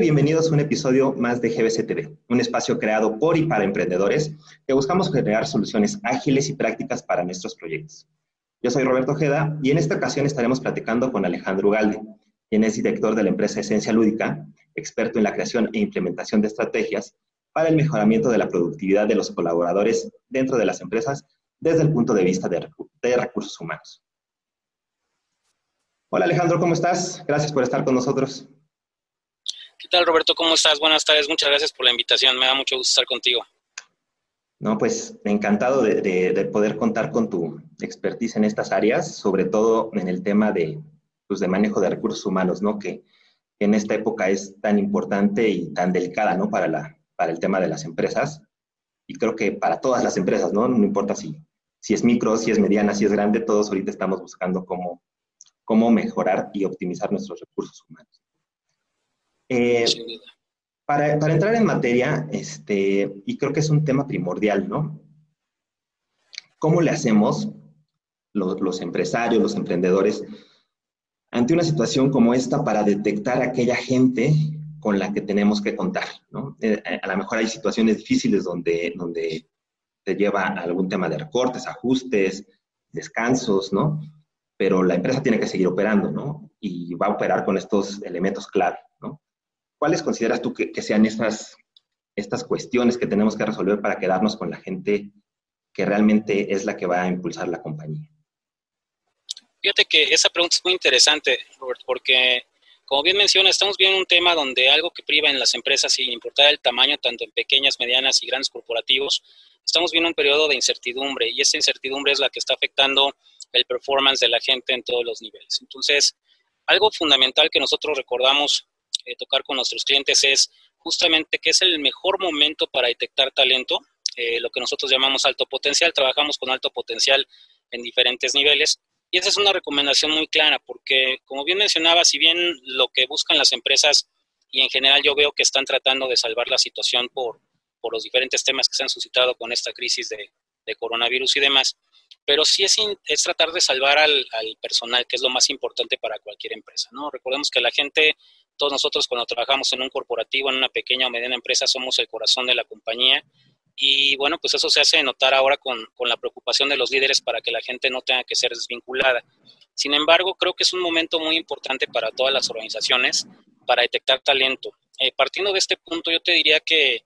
Bienvenidos a un episodio más de GBC TV, un espacio creado por y para emprendedores que buscamos generar soluciones ágiles y prácticas para nuestros proyectos. Yo soy Roberto Ojeda y en esta ocasión estaremos platicando con Alejandro Ugalde, quien es director de la empresa Esencia Lúdica, experto en la creación e implementación de estrategias para el mejoramiento de la productividad de los colaboradores dentro de las empresas desde el punto de vista de, de recursos humanos. Hola Alejandro, ¿cómo estás? Gracias por estar con nosotros. ¿Qué tal, Roberto? ¿Cómo estás? Buenas tardes. Muchas gracias por la invitación. Me da mucho gusto estar contigo. No, pues encantado de, poder contar con tu expertise en estas áreas, sobre todo en el tema de, pues, de manejo de recursos humanos, ¿no? Que en esta época es tan importante y tan delicada, ¿no? Para, la, para el tema de las empresas. Y creo que para todas las empresas, ¿no? No importa si, si es micro, si es mediana, si es grande, todos ahorita estamos buscando cómo, cómo mejorar y optimizar nuestros recursos humanos. Eh, para, entrar en materia, este, y creo que es un tema primordial, ¿no? ¿Cómo le hacemos los, empresarios, los emprendedores, ante una situación como esta para detectar a aquella gente con la que tenemos que contar, ¿no? Eh, a lo mejor hay situaciones difíciles donde, donde te lleva algún tema de recortes, ajustes, descansos, ¿no? Pero la empresa tiene que seguir operando, ¿no? Y va a operar con estos elementos clave. ¿Cuáles consideras tú que, sean estas, estas cuestiones que tenemos que resolver para quedarnos con la gente que realmente es la que va a impulsar la compañía? Fíjate que esa pregunta es muy interesante, Robert, porque como bien menciona, estamos viendo un tema donde algo que priva en las empresas, sin importar el tamaño, tanto en pequeñas, medianas y grandes corporativos, estamos viendo un periodo de incertidumbre y esa incertidumbre es la que está afectando el performance de la gente en todos los niveles. Entonces, algo fundamental que nosotros recordamos eh, tocar con nuestros clientes es justamente que es el mejor momento para detectar talento, eh, lo que nosotros llamamos alto potencial. Trabajamos con alto potencial en diferentes niveles. Y esa es una recomendación muy clara, porque como bien mencionaba, si bien lo que buscan las empresas, y en general yo veo que están tratando de salvar la situación por, por los diferentes temas que se han suscitado con esta crisis de, coronavirus y demás, pero sí es, es tratar de salvar al, al, personal, que es lo más importante para cualquier empresa, ¿no? Recordemos que la gente todos nosotros cuando trabajamos en un corporativo, en una pequeña o mediana empresa, somos el corazón de la compañía. Y bueno, pues eso se hace notar ahora con, con la preocupación de los líderes para que la gente no tenga que ser desvinculada. Sin embargo, creo que es un momento muy importante para todas las organizaciones para detectar talento. Eh, partiendo de este punto, yo te diría que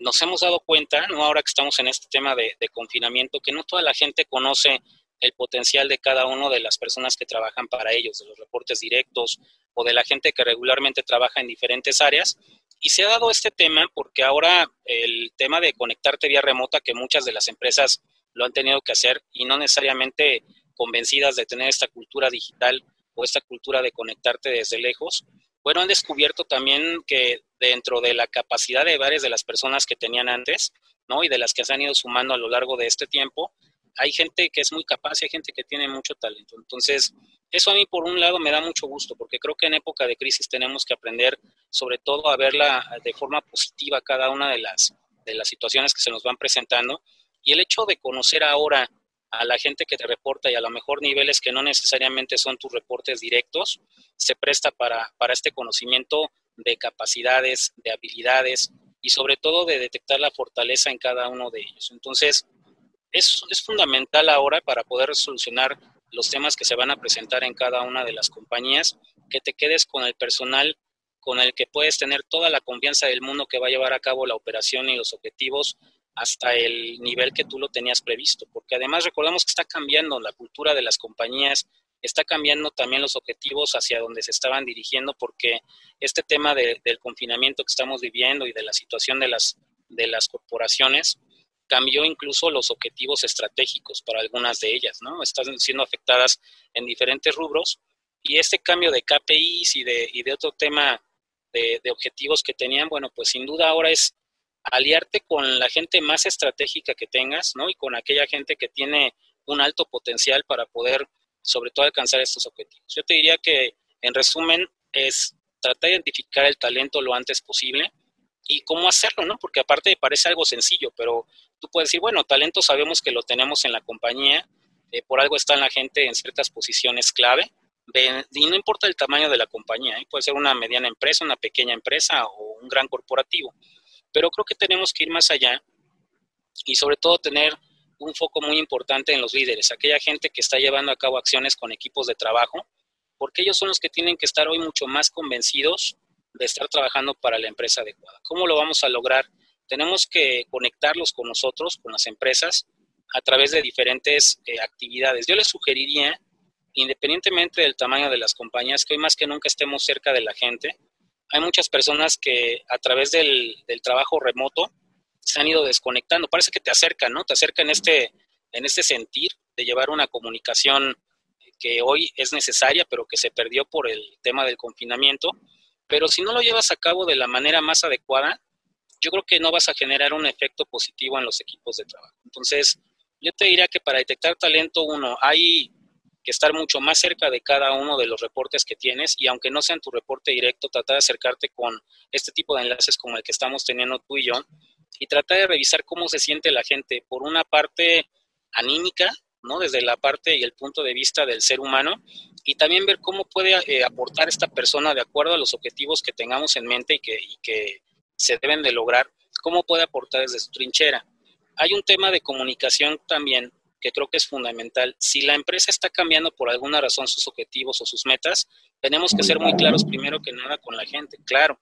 nos hemos dado cuenta, ¿no? ahora que estamos en este tema de, de confinamiento, que no toda la gente conoce el potencial de cada una de las personas que trabajan para ellos, de los reportes directos o de la gente que regularmente trabaja en diferentes áreas. Y se ha dado este tema porque ahora el tema de conectarte vía remota, que muchas de las empresas lo han tenido que hacer y no necesariamente convencidas de tener esta cultura digital o esta cultura de conectarte desde lejos, bueno, han descubierto también que dentro de la capacidad de varias de las personas que tenían antes, ¿no? Y de las que se han ido sumando a lo largo de este tiempo, hay gente que es muy capaz y hay gente que tiene mucho talento. Entonces, eso a mí por un lado me da mucho gusto, porque creo que en época de crisis tenemos que aprender sobre todo a verla de forma positiva cada una de las, de las situaciones que se nos van presentando. Y el hecho de conocer ahora a la gente que te reporta y a lo mejor niveles que no necesariamente son tus reportes directos, se presta para, para este conocimiento de capacidades, de habilidades y sobre todo de detectar la fortaleza en cada uno de ellos. Entonces, es, fundamental ahora para poder solucionar los temas que se van a presentar en cada una de las compañías, que te quedes con el personal con el que puedes tener toda la confianza del mundo que va a llevar a cabo la operación y los objetivos hasta el nivel que tú lo tenías previsto, porque además recordamos que está cambiando la cultura de las compañías, está cambiando también los objetivos hacia donde se estaban dirigiendo, porque este tema del confinamiento que estamos viviendo y de la situación de las, de las corporaciones, cambió incluso los objetivos estratégicos para algunas de ellas, ¿no? Están siendo afectadas en diferentes rubros y este cambio de KPIs y de, y de otro tema de, de, objetivos que tenían, bueno, pues sin duda ahora es aliarte con la gente más estratégica que tengas, ¿no? Y con aquella gente que tiene un alto potencial para poder, sobre todo, alcanzar estos objetivos. Yo te diría que, en resumen, es tratar de identificar el talento lo antes posible y cómo hacerlo, ¿no? Porque aparte parece algo sencillo, pero tú puedes decir, bueno, talento sabemos que lo tenemos en la compañía, eh, por algo está la gente en ciertas posiciones clave, y no importa el tamaño de la compañía, ¿eh? puede ser una mediana empresa, una pequeña empresa o un gran corporativo, pero creo que tenemos que ir más allá y sobre todo tener un foco muy importante en los líderes, aquella gente que está llevando a cabo acciones con equipos de trabajo, porque ellos son los que tienen que estar hoy mucho más convencidos de estar trabajando para la empresa adecuada. ¿Cómo lo vamos a lograr? Tenemos que conectarlos con nosotros, con las empresas, a través de diferentes eh, actividades. Yo les sugeriría, independientemente del tamaño de las compañías, que hoy más que nunca estemos cerca de la gente. Hay muchas personas que a través del, del trabajo remoto se han ido desconectando. Parece que te acercan, ¿no? Te acercan en este, en este sentir de llevar una comunicación que hoy es necesaria, pero que se perdió por el tema del confinamiento. Pero si no lo llevas a cabo de la manera más adecuada, yo creo que no vas a generar un efecto positivo en los equipos de trabajo. Entonces, yo te diría que para detectar talento, uno, hay que estar mucho más cerca de cada uno de los reportes que tienes y aunque no sea tu reporte directo, tratar de acercarte con este tipo de enlaces como el que estamos teniendo tú y yo y tratar de revisar cómo se siente la gente por una parte anímica, ¿no? Desde la parte y el punto de vista del ser humano y también ver cómo puede eh, aportar esta persona de acuerdo a los objetivos que tengamos en mente y y que se deben de lograr, cómo puede aportar desde su trinchera. Hay un tema de comunicación también que creo que es fundamental. Si la empresa está cambiando por alguna razón sus objetivos o sus metas, tenemos que ser muy claros primero que nada con la gente, claro.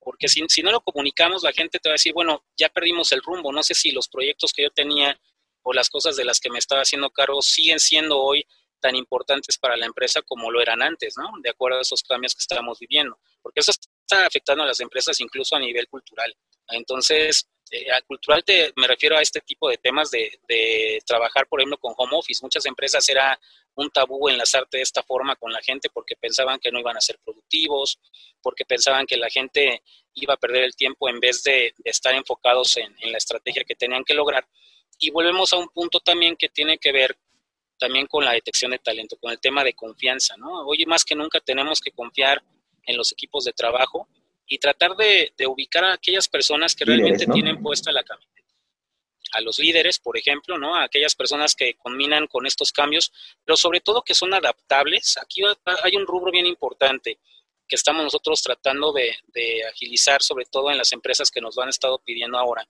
Porque si, si no lo comunicamos, la gente te va a decir, bueno, ya perdimos el rumbo, no sé si los proyectos que yo tenía o las cosas de las que me estaba haciendo cargo siguen siendo hoy tan importantes para la empresa como lo eran antes, ¿no? De acuerdo a esos cambios que estamos viviendo. Porque eso está afectando a las empresas incluso a nivel cultural. Entonces, eh, a cultural te, me refiero a este tipo de temas de, trabajar, por ejemplo, con home office. Muchas empresas era un tabú enlazarte de esta forma con la gente porque pensaban que no iban a ser productivos, porque pensaban que la gente iba a perder el tiempo en vez de, de estar enfocados en, en, la estrategia que tenían que lograr. Y volvemos a un punto también que tiene que ver también con la detección de talento, con el tema de confianza, ¿no? Hoy más que nunca tenemos que confiar en los equipos de trabajo y tratar de, ubicar a aquellas personas que realmente tienen puesta la camiseta. A los líderes, por ejemplo, ¿no? A aquellas personas que combinan con estos cambios, pero sobre todo que son adaptables. Aquí hay un rubro bien importante que estamos nosotros tratando de, de agilizar, sobre todo en las empresas que nos lo han estado pidiendo ahora.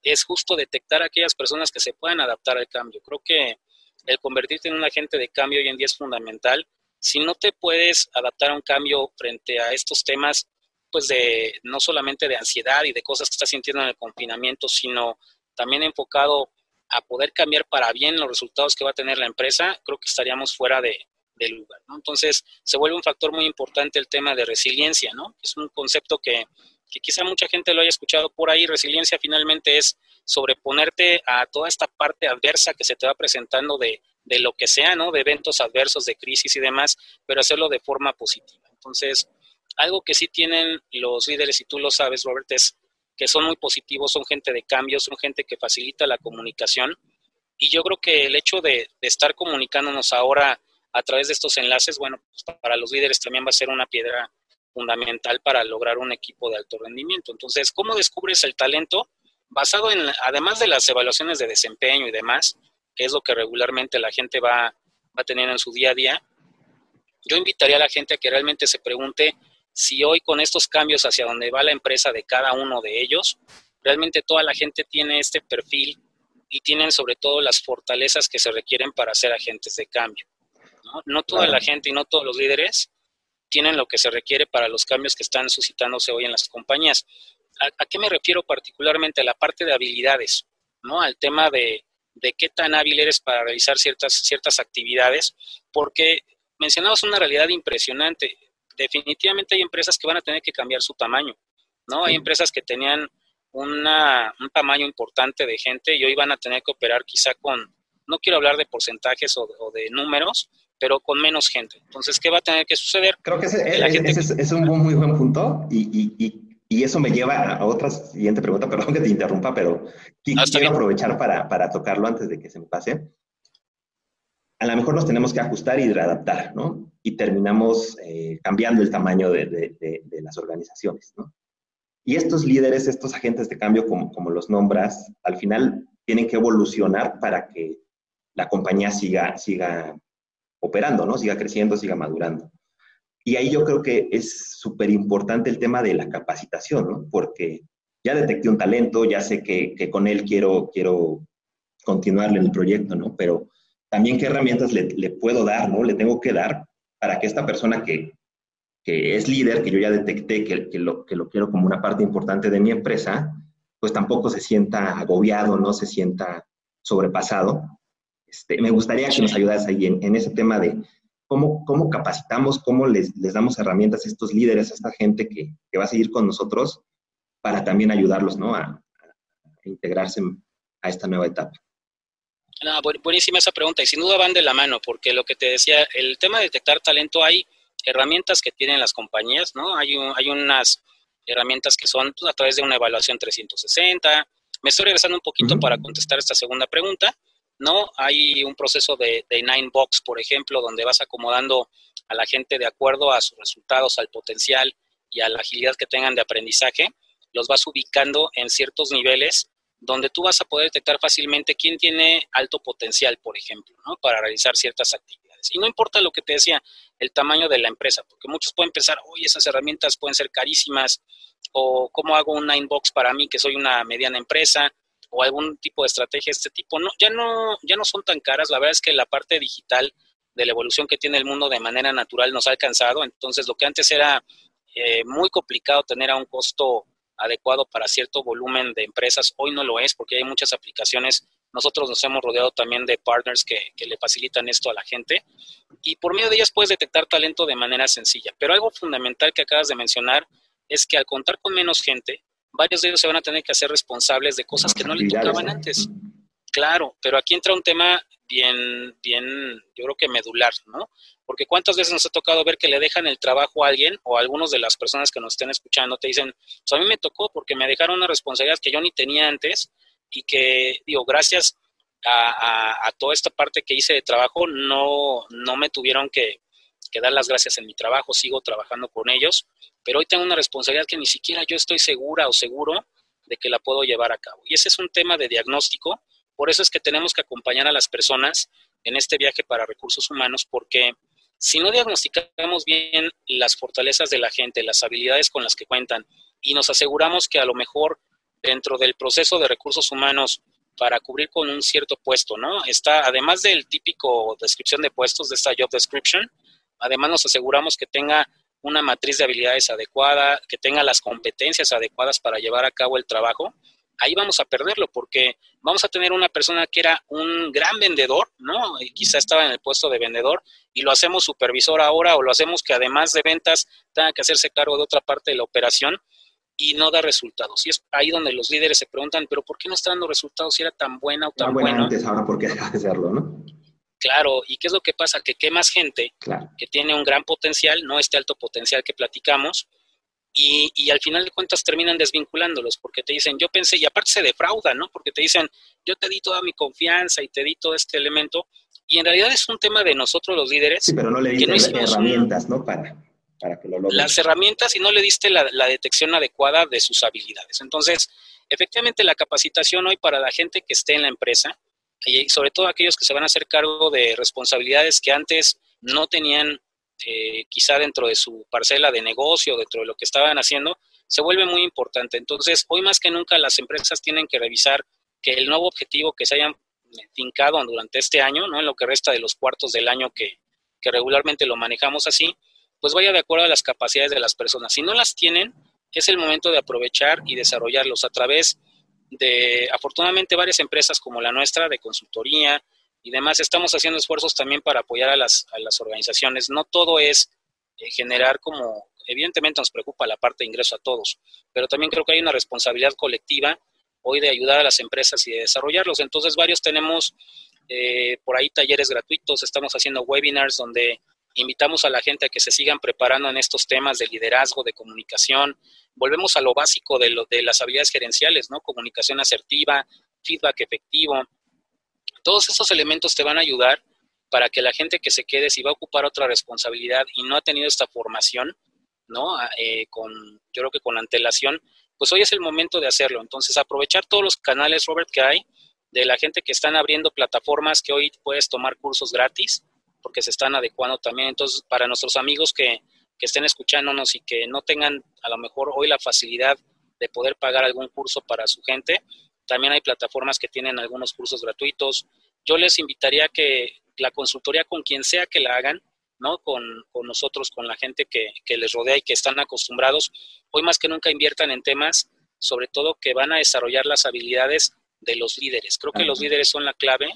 Es justo detectar a aquellas personas que se puedan adaptar al cambio. Creo que el convertirte en un agente de cambio hoy en día es fundamental. Si no te puedes adaptar a un cambio frente a estos temas, pues de no solamente de ansiedad y de cosas que estás sintiendo en el confinamiento, sino también enfocado a poder cambiar para bien los resultados que va a tener la empresa, creo que estaríamos fuera de, lugar. ¿no? Entonces, se vuelve un factor muy importante el tema de resiliencia, ¿no? Es un concepto que, que quizá mucha gente lo haya escuchado por ahí. Resiliencia finalmente es sobreponerte a toda esta parte adversa que se te va presentando de, de lo que sea, ¿no? De eventos adversos, de crisis y demás, pero hacerlo de forma positiva. Entonces, algo que sí tienen los líderes, y tú lo sabes, Robert, es que son muy positivos, son gente de cambio, son gente que facilita la comunicación. Y yo creo que el hecho de, estar comunicándonos ahora a través de estos enlaces, bueno, pues para los líderes también va a ser una piedra fundamental para lograr un equipo de alto rendimiento. Entonces, ¿cómo descubres el talento? Basado en, además de las evaluaciones de desempeño y demás, que es lo que regularmente la gente va, va a tener en su día a día, yo invitaría a la gente a que realmente se pregunte si hoy con estos cambios hacia donde va la empresa de cada uno de ellos, realmente toda la gente tiene este perfil y tienen sobre todo las fortalezas que se requieren para ser agentes de cambio. No, toda la gente y no todos los líderes tienen lo que se requiere para los cambios que están suscitándose hoy en las compañías. ¿A, qué me refiero particularmente? A la parte de habilidades, ¿no? Al tema de, de qué tan hábil eres para realizar ciertas, ciertas actividades, porque mencionamos una realidad impresionante definitivamente hay empresas que van a tener que cambiar su tamaño, ¿no? Hay empresas que tenían una, un tamaño importante de gente y hoy van a tener que operar quizá con, no quiero hablar de porcentajes o, de números, pero con menos gente. Entonces, ¿qué va a tener que suceder? Creo que ese, es, un muy buen punto y, y, y, eso me lleva a otra siguiente pregunta, perdón que te interrumpa, pero quiero aprovechar para, para tocarlo antes de que se me pase a lo mejor nos tenemos que ajustar y readaptar, ¿no? Y terminamos eh, cambiando el tamaño de, las organizaciones, ¿no? Y estos líderes, estos agentes de cambio, como, como los nombras, al final tienen que evolucionar para que la compañía siga, siga operando, ¿no? Siga creciendo, siga madurando. Y ahí yo creo que es súper importante el tema de la capacitación, ¿no? Porque ya detecté un talento, ya sé que, que, con él quiero, quiero continuarle en el proyecto, ¿no? Pero también qué herramientas le, le, puedo dar, ¿no? Le tengo que dar para que esta persona que, que es líder, que yo ya detecté que, que, lo, que lo quiero como una parte importante de mi empresa, pues tampoco se sienta agobiado, no se sienta sobrepasado. Este, me gustaría que nos ayudas ahí en, en ese tema de cómo, cómo capacitamos, cómo les, les, damos herramientas a estos líderes, a esta gente que, que, va a seguir con nosotros para también ayudarlos ¿no? a, a integrarse a esta nueva etapa. No, buenísima esa pregunta y sin duda van de la mano porque lo que te decía, el tema de detectar talento hay herramientas que tienen las compañías, ¿no? Hay, un, hay unas herramientas que son pues, a través de una evaluación 360. Me estoy regresando un poquito uh -huh. para contestar esta segunda pregunta. ¿No? Hay un proceso de, de Nine Box, por ejemplo, donde vas acomodando a la gente de acuerdo a sus resultados, al potencial y a la agilidad que tengan de aprendizaje, los vas ubicando en ciertos niveles donde tú vas a poder detectar fácilmente quién tiene alto potencial, por ejemplo, ¿no? Para realizar ciertas actividades. Y no importa lo que te decía, el tamaño de la empresa, porque muchos pueden pensar, oye, esas herramientas pueden ser carísimas, o cómo hago un Nine Box para mí, que soy una mediana empresa, o algún tipo de estrategia de este tipo, no, ya, no, ya no son tan caras. La verdad es que la parte digital de la evolución que tiene el mundo de manera natural nos ha alcanzado. Entonces, lo que antes era eh, muy complicado tener a un costo adecuado para cierto volumen de empresas, hoy no lo es porque hay muchas aplicaciones. Nosotros nos hemos rodeado también de partners que, que le facilitan esto a la gente y por medio de ellas puedes detectar talento de manera sencilla. Pero algo fundamental que acabas de mencionar es que al contar con menos gente, varios de ellos se van a tener que hacer responsables de cosas que no le tocaban antes. Claro, pero aquí entra un tema bien, bien, yo creo que medular, ¿no? Porque cuántas veces nos ha tocado ver que le dejan el trabajo a alguien o a algunos de las personas que nos estén escuchando te dicen, pues a mí me tocó porque me dejaron una responsabilidad que yo ni tenía antes y que, digo, gracias a, a, a toda esta parte que hice de trabajo, no, no me tuvieron que, que dar las gracias en mi trabajo, sigo trabajando con ellos, pero hoy tengo una responsabilidad que ni siquiera yo estoy segura o seguro de que la puedo llevar a cabo. Y ese es un tema de diagnóstico, por eso es que tenemos que acompañar a las personas en este viaje para recursos humanos, porque si no diagnosticamos bien las fortalezas de la gente, las habilidades con las que cuentan, y nos aseguramos que a lo mejor dentro del proceso de recursos humanos para cubrir con un cierto puesto, ¿no? Está, además del típico descripción de puestos, de esta job description, además nos aseguramos que tenga una matriz de habilidades adecuada, que tenga las competencias adecuadas para llevar a cabo el trabajo, ahí vamos a perderlo porque vamos a tener una persona que era un gran vendedor, ¿no? Y quizá estaba en el puesto de vendedor y lo hacemos supervisor ahora o lo hacemos que además de ventas tenga que hacerse cargo de otra parte de la operación y no da resultados. Y es ahí donde los líderes se preguntan, pero ¿por qué no está dando resultados si era tan buena o tan buena? buena antes, ahora por qué deja de serlo, ¿no? Claro, ¿y qué es lo que pasa? Que qué más gente claro. que tiene un gran potencial, no este alto potencial que platicamos, y, y, al final de cuentas terminan desvinculándolos porque te dicen, yo pensé, y aparte se defraudan, ¿no? Porque te dicen, yo te di toda mi confianza y te di todo este elemento, y en realidad es un tema de nosotros los líderes. Sí, pero no le diste no herramientas, ¿no? Para, para que lo logren. Las herramientas y no le diste la, la detección adecuada de sus habilidades. Entonces, efectivamente, la capacitación hoy para la gente que esté en la empresa, y sobre todo aquellos que se van a hacer cargo de responsabilidades que antes no tenían eh, quizá dentro de su parcela de negocio, dentro de lo que estaban haciendo, se vuelve muy importante. Entonces, hoy más que nunca las empresas tienen que revisar que el nuevo objetivo que se hayan fincado durante este año, ¿no? en lo que resta de los cuartos del año que, que regularmente lo manejamos así, pues vaya de acuerdo a las capacidades de las personas. Si no las tienen, es el momento de aprovechar y desarrollarlos a través de, afortunadamente, varias empresas como la nuestra, de consultoría, y demás, estamos haciendo esfuerzos también para apoyar a las, a las organizaciones. No todo es eh, generar como, evidentemente nos preocupa la parte de ingreso a todos, pero también creo que hay una responsabilidad colectiva hoy de ayudar a las empresas y de desarrollarlos. Entonces, varios tenemos eh, por ahí talleres gratuitos, estamos haciendo webinars donde invitamos a la gente a que se sigan preparando en estos temas de liderazgo, de comunicación. Volvemos a lo básico de, lo, de las habilidades gerenciales, ¿no? Comunicación asertiva, feedback efectivo, todos estos elementos te van a ayudar para que la gente que se quede, si va a ocupar otra responsabilidad y no ha tenido esta formación, ¿no? Eh, con, yo creo que con antelación, pues hoy es el momento de hacerlo. Entonces, aprovechar todos los canales, Robert, que hay, de la gente que están abriendo plataformas que hoy puedes tomar cursos gratis, porque se están adecuando también. Entonces, para nuestros amigos que, que estén escuchándonos y que no tengan a lo mejor hoy la facilidad de poder pagar algún curso para su gente, también hay plataformas que tienen algunos cursos gratuitos. Yo les invitaría que la consultoría con quien sea que la hagan, ¿no? Con, con nosotros, con la gente que, que, les rodea y que están acostumbrados, hoy más que nunca inviertan en temas, sobre todo que van a desarrollar las habilidades de los líderes. Creo que los líderes son la clave,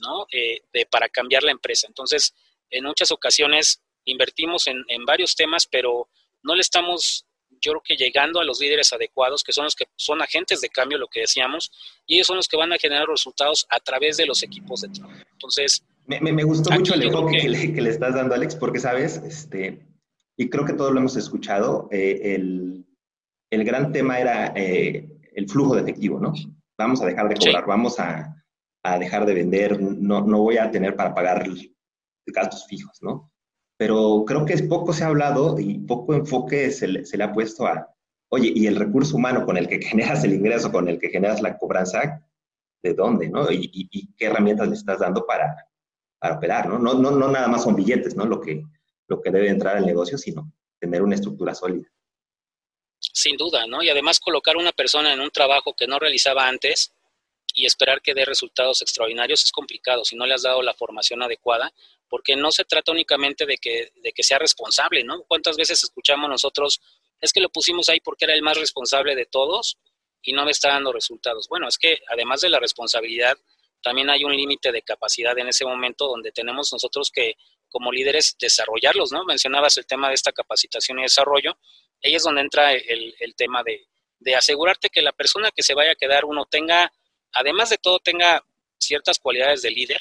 ¿no? Eh, de, para cambiar la empresa. Entonces, en muchas ocasiones invertimos en, en varios temas, pero no le estamos yo creo que llegando a los líderes adecuados, que son los que son agentes de cambio, lo que decíamos, y ellos son los que van a generar resultados a través de los equipos de trabajo. Entonces... Me, me, gustó mucho el enfoque que, le, que, le, estás dando, Alex, porque, ¿sabes? Este, y creo que todos lo hemos escuchado, eh, el, el, gran tema era eh, el flujo de efectivo, ¿no? Vamos a dejar de cobrar, sí. vamos a, a, dejar de vender, no, no voy a tener para pagar gastos fijos, ¿no? pero creo que poco se ha hablado y poco enfoque se le, se le, ha puesto a, oye, y el recurso humano con el que generas el ingreso, con el que generas la cobranza, ¿de dónde, no? Y, qué herramientas le estás dando para, para operar, ¿no? ¿no? No, no nada más son billetes, ¿no? Lo que, lo que debe entrar al negocio, sino tener una estructura sólida. Sin duda, ¿no? Y además colocar una persona en un trabajo que no realizaba antes y esperar que dé resultados extraordinarios es complicado si no le has dado la formación adecuada porque no se trata únicamente de que, de que sea responsable, ¿no? ¿Cuántas veces escuchamos nosotros, es que lo pusimos ahí porque era el más responsable de todos y no me está dando resultados? Bueno, es que además de la responsabilidad, también hay un límite de capacidad en ese momento donde tenemos nosotros que, como líderes, desarrollarlos, ¿no? Mencionabas el tema de esta capacitación y desarrollo, ahí es donde entra el, el tema de, de asegurarte que la persona que se vaya a quedar, uno tenga, además de todo, tenga ciertas cualidades de líder,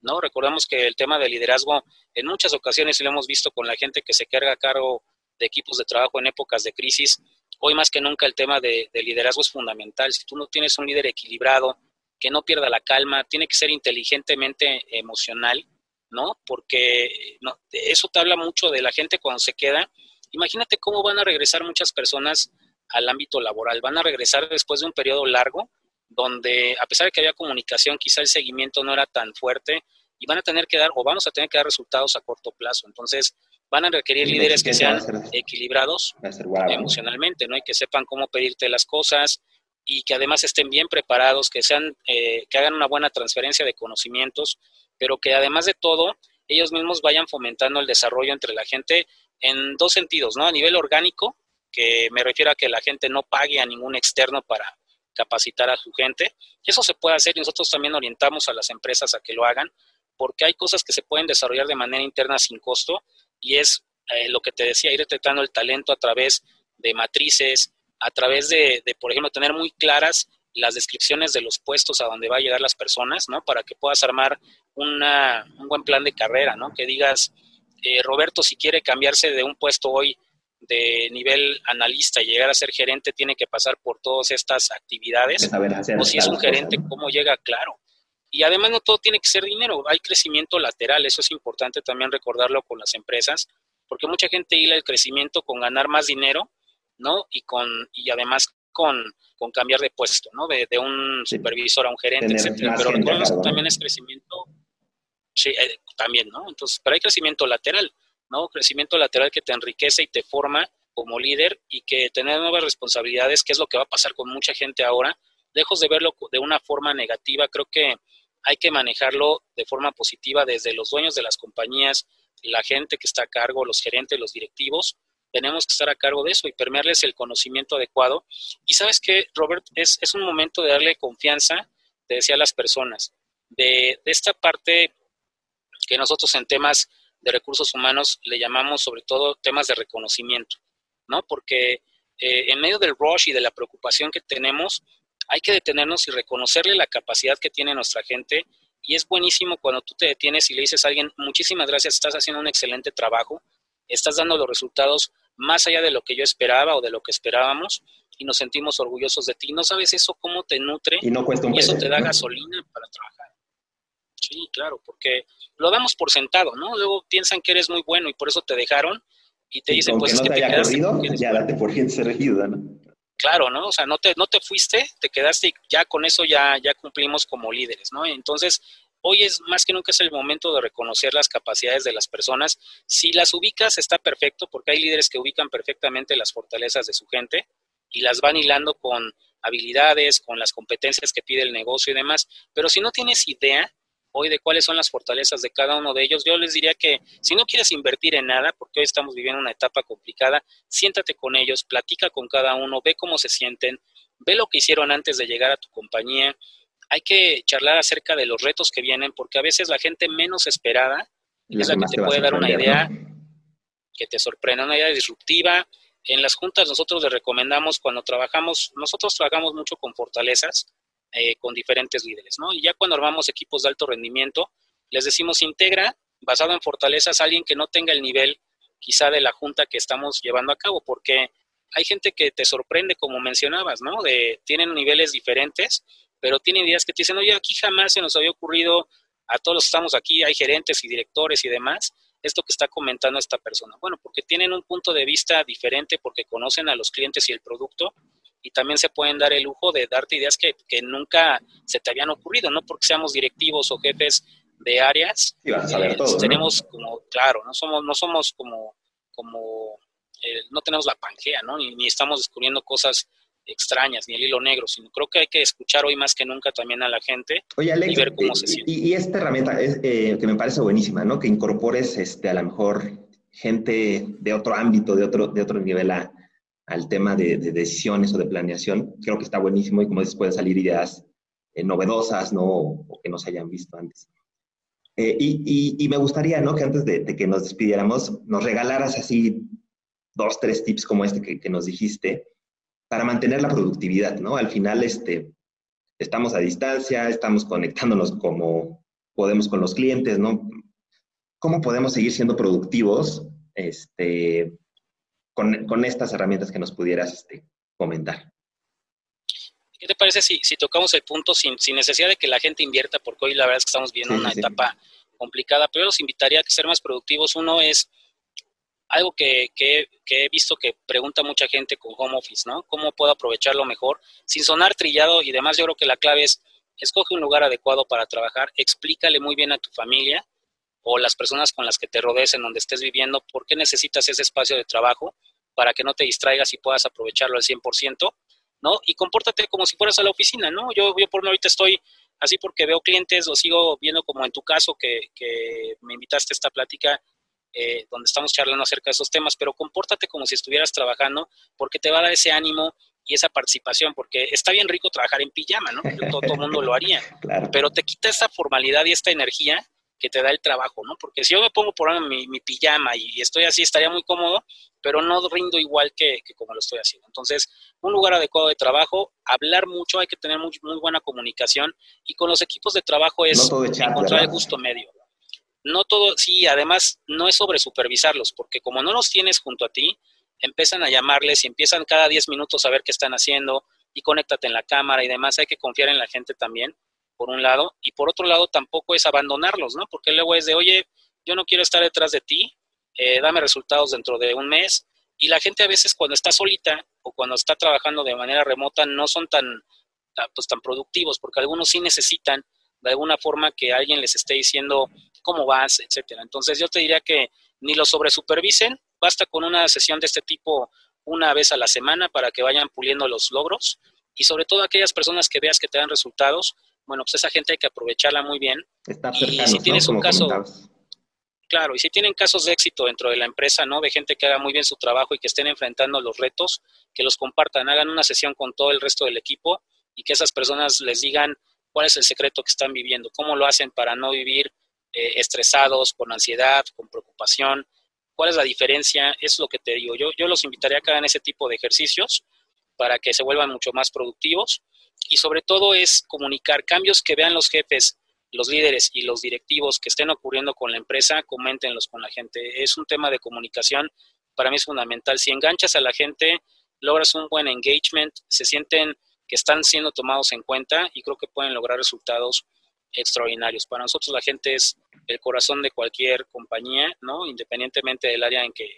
¿no? Recordamos que el tema de liderazgo en muchas ocasiones lo hemos visto con la gente que se carga a cargo de equipos de trabajo en épocas de crisis. Hoy más que nunca el tema de, de liderazgo es fundamental. Si tú no tienes un líder equilibrado, que no pierda la calma, tiene que ser inteligentemente emocional, ¿no? Porque no, eso te habla mucho de la gente cuando se queda. Imagínate cómo van a regresar muchas personas al ámbito laboral. Van a regresar después de un periodo largo donde a pesar de que había comunicación, quizá el seguimiento no era tan fuerte y van a tener que dar o vamos a tener que dar resultados a corto plazo. Entonces, van a requerir sí, líderes que sean equilibrados emocionalmente, ¿no? Y que sepan cómo pedirte las cosas y que además estén bien preparados, que sean, eh, que hagan una buena transferencia de conocimientos, pero que además de todo, ellos mismos vayan fomentando el desarrollo entre la gente en dos sentidos, ¿no? A nivel orgánico, que me refiero a que la gente no pague a ningún externo para, capacitar a su gente. Eso se puede hacer y nosotros también orientamos a las empresas a que lo hagan, porque hay cosas que se pueden desarrollar de manera interna sin costo y es eh, lo que te decía, ir detectando el talento a través de matrices, a través de, por ejemplo, tener muy claras las descripciones de los puestos a donde va a llegar las personas, ¿no? Para que puedas armar una, un buen plan de carrera, ¿no? Que digas, eh, Roberto, si quiere cambiarse de un puesto hoy de nivel analista y llegar a ser gerente tiene que pasar por todas estas actividades. O si es un gerente, cosas, ¿no? ¿cómo llega? Claro. Y además no todo tiene que ser dinero, hay crecimiento lateral, eso es importante también recordarlo con las empresas, porque mucha gente hila el crecimiento con ganar más dinero, ¿no? Y con y además con, con cambiar de puesto, ¿no? De, de un supervisor a un gerente, etcétera. Pero que también es crecimiento, sí, eh, también, ¿no? Entonces, pero hay crecimiento lateral ¿no? Crecimiento lateral que te enriquece y te forma como líder y que tener nuevas responsabilidades, que es lo que va a pasar con mucha gente ahora, lejos de verlo de una forma negativa, creo que hay que manejarlo de forma positiva desde los dueños de las compañías, la gente que está a cargo, los gerentes, los directivos, tenemos que estar a cargo de eso y permearles el conocimiento adecuado. Y sabes que, Robert, es, es un momento de darle confianza, te decía a las personas, de, de esta parte que nosotros en temas de recursos humanos le llamamos sobre todo temas de reconocimiento, ¿no? Porque eh, en medio del rush y de la preocupación que tenemos, hay que detenernos y reconocerle la capacidad que tiene nuestra gente. Y es buenísimo cuando tú te detienes y le dices a alguien, muchísimas gracias, estás haciendo un excelente trabajo, estás dando los resultados más allá de lo que yo esperaba o de lo que esperábamos y nos sentimos orgullosos de ti. ¿No sabes eso cómo te nutre? Y, no cuesta un y eso te da gasolina para trabajar. Sí, claro, porque lo damos por sentado, ¿no? Luego piensan que eres muy bueno y por eso te dejaron y te dicen, pues no es que te, te quedaste corrido, ya date por gente servida, ¿no? Claro, ¿no? O sea, no te, no te fuiste, te quedaste y ya con eso ya, ya cumplimos como líderes, ¿no? Entonces, hoy es más que nunca es el momento de reconocer las capacidades de las personas. Si las ubicas está perfecto porque hay líderes que ubican perfectamente las fortalezas de su gente y las van hilando con habilidades, con las competencias que pide el negocio y demás. Pero si no tienes idea hoy de cuáles son las fortalezas de cada uno de ellos, yo les diría que si no quieres invertir en nada, porque hoy estamos viviendo una etapa complicada, siéntate con ellos, platica con cada uno, ve cómo se sienten, ve lo que hicieron antes de llegar a tu compañía. Hay que charlar acerca de los retos que vienen, porque a veces la gente menos esperada es la que te puede dar una idea que te sorprenda, una idea disruptiva, en las juntas nosotros les recomendamos cuando trabajamos, nosotros trabajamos mucho con fortalezas, eh, con diferentes líderes, ¿no? Y ya cuando armamos equipos de alto rendimiento, les decimos integra, basado en fortalezas, a alguien que no tenga el nivel quizá de la junta que estamos llevando a cabo, porque hay gente que te sorprende, como mencionabas, ¿no? De, tienen niveles diferentes, pero tienen ideas que te dicen, oye, aquí jamás se nos había ocurrido, a todos los que estamos aquí, hay gerentes y directores y demás, esto que está comentando esta persona? Bueno, porque tienen un punto de vista diferente, porque conocen a los clientes y el producto y también se pueden dar el lujo de darte ideas que, nunca se te habían ocurrido, no porque seamos directivos o jefes de áreas. Sí, vas a saber eh, todo, tenemos como, claro, no somos, no somos como, como eh, no tenemos la pangea, ¿no? Ni, ni, estamos descubriendo cosas extrañas, ni el hilo negro, sino creo que hay que escuchar hoy más que nunca también a la gente y ver cómo se siente. Y, esta herramienta es, eh, que me parece buenísima, ¿no? Que incorpores este, a lo mejor gente de otro ámbito, de otro, de otro nivel a, al tema de, decisiones o de planeación, creo que está buenísimo y como dices, pueden salir ideas eh, novedosas, ¿no? O, que no se hayan visto antes. Eh, y, y, me gustaría, ¿no? Que antes de, de, que nos despidiéramos, nos regalaras así dos, tres tips como este que, que nos dijiste, para mantener la productividad, ¿no? Al final, este, estamos a distancia, estamos conectándonos como podemos con los clientes, ¿no? ¿Cómo podemos seguir siendo productivos este, con, estas herramientas que nos pudieras este, comentar? ¿Qué te parece si, si tocamos el punto sin, sin, necesidad de que la gente invierta? Porque hoy la verdad es que estamos viendo una etapa complicada, pero yo los invitaría a que ser más productivos. Uno es algo que, que, he visto que pregunta mucha gente con home office, ¿no? ¿Cómo puedo aprovecharlo mejor? Sin sonar trillado y demás, yo creo que la clave es, escoge un lugar adecuado para trabajar, explícale muy bien a tu familia o las personas con las que te rodees en donde estés viviendo por qué necesitas ese espacio de trabajo para que no te distraigas y puedas aprovecharlo al 100%, ¿no? Y compórtate como si fueras a la oficina, ¿no? Yo, yo por ahorita estoy así porque veo clientes, o sigo viendo como en tu caso que, que me invitaste a esta plática, eh, donde estamos charlando acerca de esos temas, pero compórtate como si estuvieras trabajando, porque te va a dar ese ánimo y esa participación, porque está bien rico trabajar en pijama, ¿no? Todo, el mundo lo haría, pero te quita esa formalidad y esta energía que te da el trabajo, ¿no? Porque si yo me pongo por mi, mi pijama y estoy así, estaría muy cómodo, pero no rindo igual que, como lo estoy haciendo. Entonces, un lugar adecuado de trabajo, hablar mucho, hay que tener muy, muy buena comunicación y con los equipos de trabajo es encontrar el gusto medio no todo, sí, además no es sobre supervisarlos, porque como no los tienes junto a ti, empiezan a llamarles y empiezan cada 10 minutos a ver qué están haciendo y conéctate en la cámara y demás. Hay que confiar en la gente también, por un lado, y por otro lado tampoco es abandonarlos, ¿no? Porque luego es de, oye, yo no quiero estar detrás de ti, eh, dame resultados dentro de un mes. Y la gente a veces cuando está solita o cuando está trabajando de manera remota no son tan, pues, tan productivos, porque algunos sí necesitan de alguna forma que alguien les esté diciendo, cómo vas, etcétera. Entonces yo te diría que ni lo sobresupervisen, basta con una sesión de este tipo una vez a la semana para que vayan puliendo los logros y sobre todo aquellas personas que veas que te dan resultados, bueno, pues esa gente hay que aprovecharla muy bien. y si tienes un caso, claro, y si tienen casos de éxito dentro de la empresa, ¿no? De gente que haga muy bien su trabajo y que estén enfrentando los retos, que los compartan, hagan una sesión con todo el resto del equipo y que esas personas les digan cuál es el secreto que están viviendo, cómo lo hacen para no vivir eh, estresados, con ansiedad, con preocupación. ¿Cuál es la diferencia? Es lo que te digo. Yo, yo los invitaría a que hagan ese tipo de ejercicios para que se vuelvan mucho más productivos y sobre todo es comunicar cambios que vean los jefes, los líderes y los directivos que estén ocurriendo con la empresa, coméntenlos con la gente. Es un tema de comunicación, para mí es fundamental. Si enganchas a la gente, logras un buen engagement, se sienten que están siendo tomados en cuenta y creo que pueden lograr resultados extraordinarios. Para nosotros la gente es el corazón de cualquier compañía, ¿no? Independientemente del área en que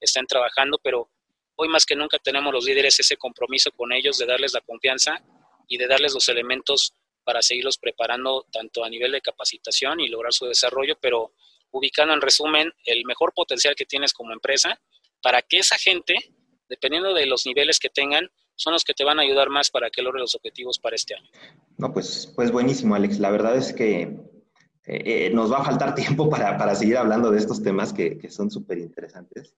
estén trabajando, pero hoy más que nunca tenemos los líderes ese compromiso con ellos de darles la confianza y de darles los elementos para seguirlos preparando tanto a nivel de capacitación y lograr su desarrollo, pero ubicando en resumen el mejor potencial que tienes como empresa para que esa gente, dependiendo de los niveles que tengan, son los que te van a ayudar más para que logres los objetivos para este año. No, pues, pues buenísimo, Alex. La verdad es que eh, eh, nos va a faltar tiempo para, para, seguir hablando de estos temas que, que son súper interesantes,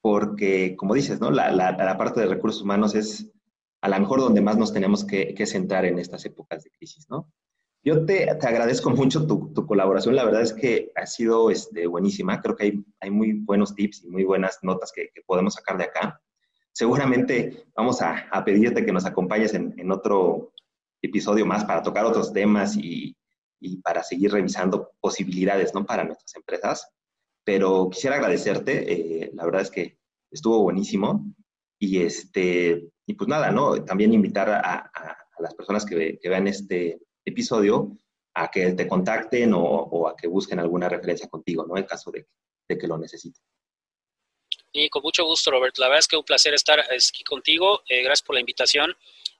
porque, como dices, ¿no? La, la, la, parte de recursos humanos es a lo mejor donde más nos tenemos que, que centrar en estas épocas de crisis, ¿no? Yo te, te agradezco mucho tu, tu, colaboración, la verdad es que ha sido este, buenísima, creo que hay, hay muy buenos tips y muy buenas notas que, que podemos sacar de acá. Seguramente vamos a, a pedirte que nos acompañes en, en, otro episodio más para tocar otros temas y, y, para seguir revisando posibilidades ¿no? para nuestras empresas. Pero quisiera agradecerte, eh, la verdad es que estuvo buenísimo y, este, y pues nada, ¿no? También invitar a, las personas que, que vean este episodio a que te contacten o, a que busquen alguna referencia contigo, ¿no? En caso de, que lo necesiten. Y con mucho gusto, Robert. La verdad es que un placer estar aquí contigo. Eh, gracias por la invitación.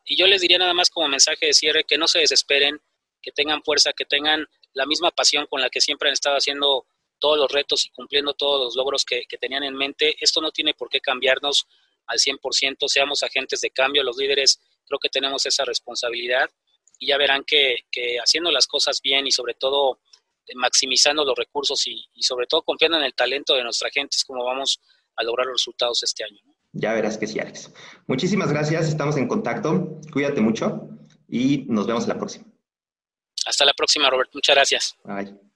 Y yo les diría nada más como mensaje de cierre que no se desesperen, que tengan fuerza, que tengan la misma pasión con la que siempre han estado haciendo todos los retos y cumpliendo todos los logros que tenían en mente. Esto no tiene por qué cambiarnos al 100%, seamos agentes de cambio, los líderes creo que tenemos esa responsabilidad y ya verán que, que haciendo las cosas bien y sobre todo eh, maximizando los recursos y, y, sobre todo confiando en el talento de nuestra gente es como vamos a lograr los resultados este año. Ya verás que sí, Alex. Muchísimas gracias, estamos en contacto, cuídate mucho y nos vemos la próxima. Hasta la próxima, Robert. Muchas gracias. Bye.